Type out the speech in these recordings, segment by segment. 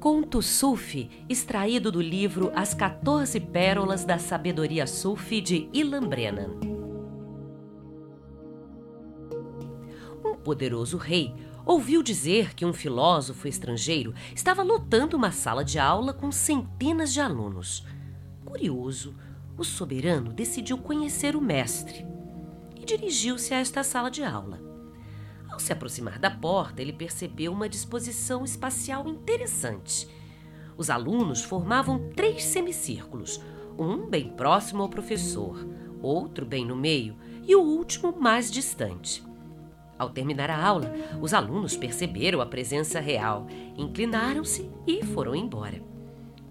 Conto Sufi, extraído do livro As 14 Pérolas da Sabedoria Sufi de Ilan Brennan. Um poderoso rei ouviu dizer que um filósofo estrangeiro estava lotando uma sala de aula com centenas de alunos. Curioso, o soberano decidiu conhecer o mestre e dirigiu-se a esta sala de aula. Ao se aproximar da porta, ele percebeu uma disposição espacial interessante. Os alunos formavam três semicírculos, um bem próximo ao professor, outro bem no meio e o último mais distante. Ao terminar a aula, os alunos perceberam a presença real, inclinaram-se e foram embora.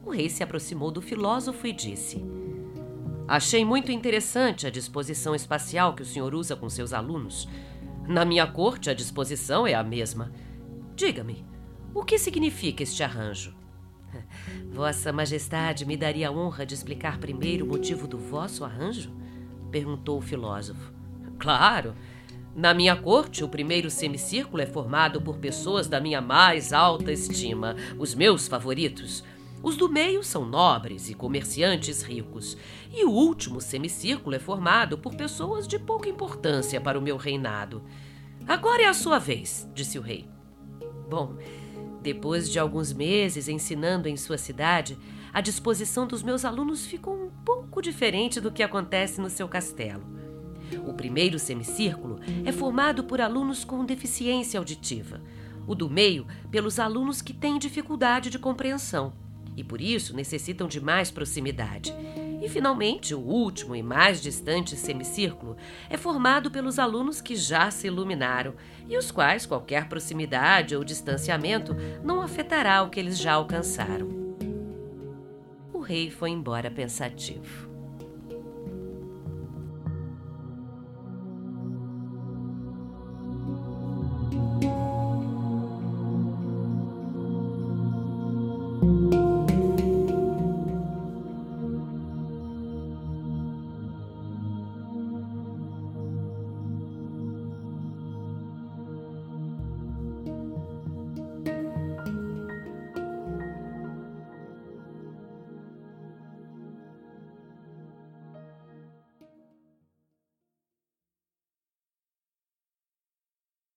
O rei se aproximou do filósofo e disse: Achei muito interessante a disposição espacial que o senhor usa com seus alunos. Na minha corte, a disposição é a mesma. Diga-me, o que significa este arranjo? Vossa Majestade me daria a honra de explicar primeiro o motivo do vosso arranjo? perguntou o filósofo. Claro! Na minha corte, o primeiro semicírculo é formado por pessoas da minha mais alta estima, os meus favoritos. Os do meio são nobres e comerciantes ricos, e o último semicírculo é formado por pessoas de pouca importância para o meu reinado. Agora é a sua vez, disse o rei. Bom, depois de alguns meses ensinando em sua cidade, a disposição dos meus alunos ficou um pouco diferente do que acontece no seu castelo. O primeiro semicírculo é formado por alunos com deficiência auditiva, o do meio pelos alunos que têm dificuldade de compreensão e por isso necessitam de mais proximidade. E, finalmente, o último e mais distante semicírculo é formado pelos alunos que já se iluminaram e os quais qualquer proximidade ou distanciamento não afetará o que eles já alcançaram. O rei foi embora pensativo. thank